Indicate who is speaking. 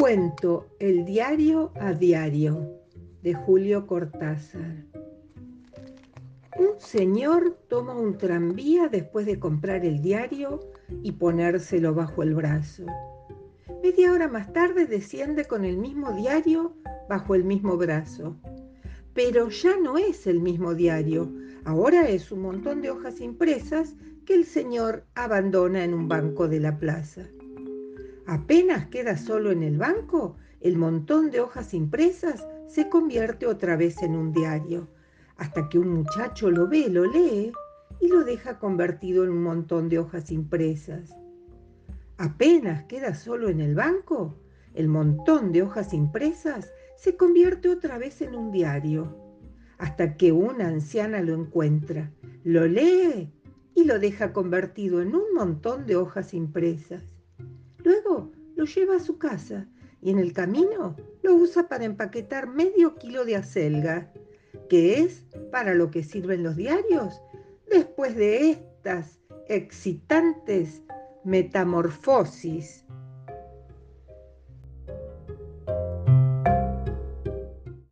Speaker 1: Cuento El diario a diario de Julio Cortázar. Un señor toma un tranvía después de comprar el diario y ponérselo bajo el brazo. Media hora más tarde desciende con el mismo diario bajo el mismo brazo. Pero ya no es el mismo diario, ahora es un montón de hojas impresas que el señor abandona en un banco de la plaza. Apenas queda solo en el banco, el montón de hojas impresas se convierte otra vez en un diario, hasta que un muchacho lo ve, lo lee y lo deja convertido en un montón de hojas impresas. Apenas queda solo en el banco, el montón de hojas impresas se convierte otra vez en un diario, hasta que una anciana lo encuentra, lo lee y lo deja convertido en un montón de hojas impresas. Lo lleva a su casa y en el camino lo usa para empaquetar medio kilo de acelga, que es para lo que sirven los diarios después de estas excitantes metamorfosis